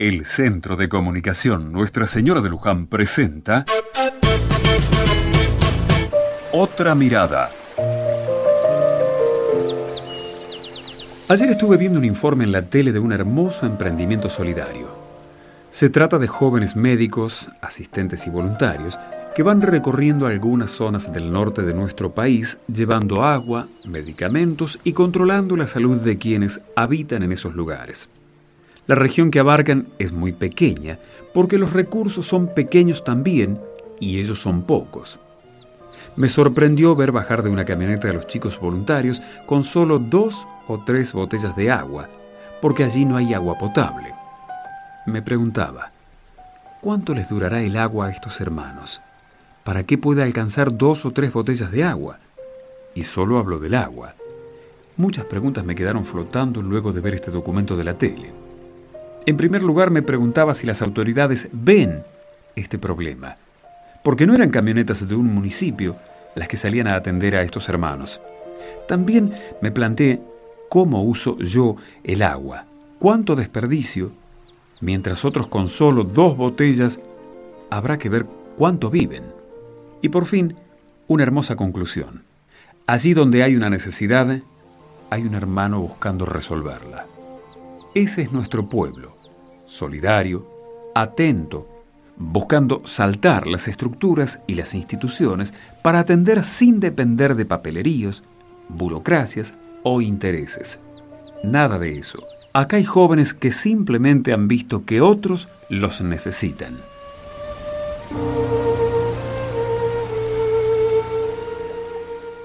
El Centro de Comunicación Nuestra Señora de Luján presenta Otra Mirada. Ayer estuve viendo un informe en la tele de un hermoso emprendimiento solidario. Se trata de jóvenes médicos, asistentes y voluntarios que van recorriendo algunas zonas del norte de nuestro país llevando agua, medicamentos y controlando la salud de quienes habitan en esos lugares. La región que abarcan es muy pequeña porque los recursos son pequeños también y ellos son pocos. Me sorprendió ver bajar de una camioneta a los chicos voluntarios con solo dos o tres botellas de agua, porque allí no hay agua potable. Me preguntaba, ¿cuánto les durará el agua a estos hermanos? ¿Para qué puede alcanzar dos o tres botellas de agua? Y solo hablo del agua. Muchas preguntas me quedaron flotando luego de ver este documento de la tele. En primer lugar, me preguntaba si las autoridades ven este problema, porque no eran camionetas de un municipio las que salían a atender a estos hermanos. También me planteé cómo uso yo el agua, cuánto desperdicio, mientras otros con solo dos botellas habrá que ver cuánto viven. Y por fin, una hermosa conclusión. Allí donde hay una necesidad, hay un hermano buscando resolverla. Ese es nuestro pueblo, solidario, atento, buscando saltar las estructuras y las instituciones para atender sin depender de papeleríos, burocracias o intereses. Nada de eso. Acá hay jóvenes que simplemente han visto que otros los necesitan.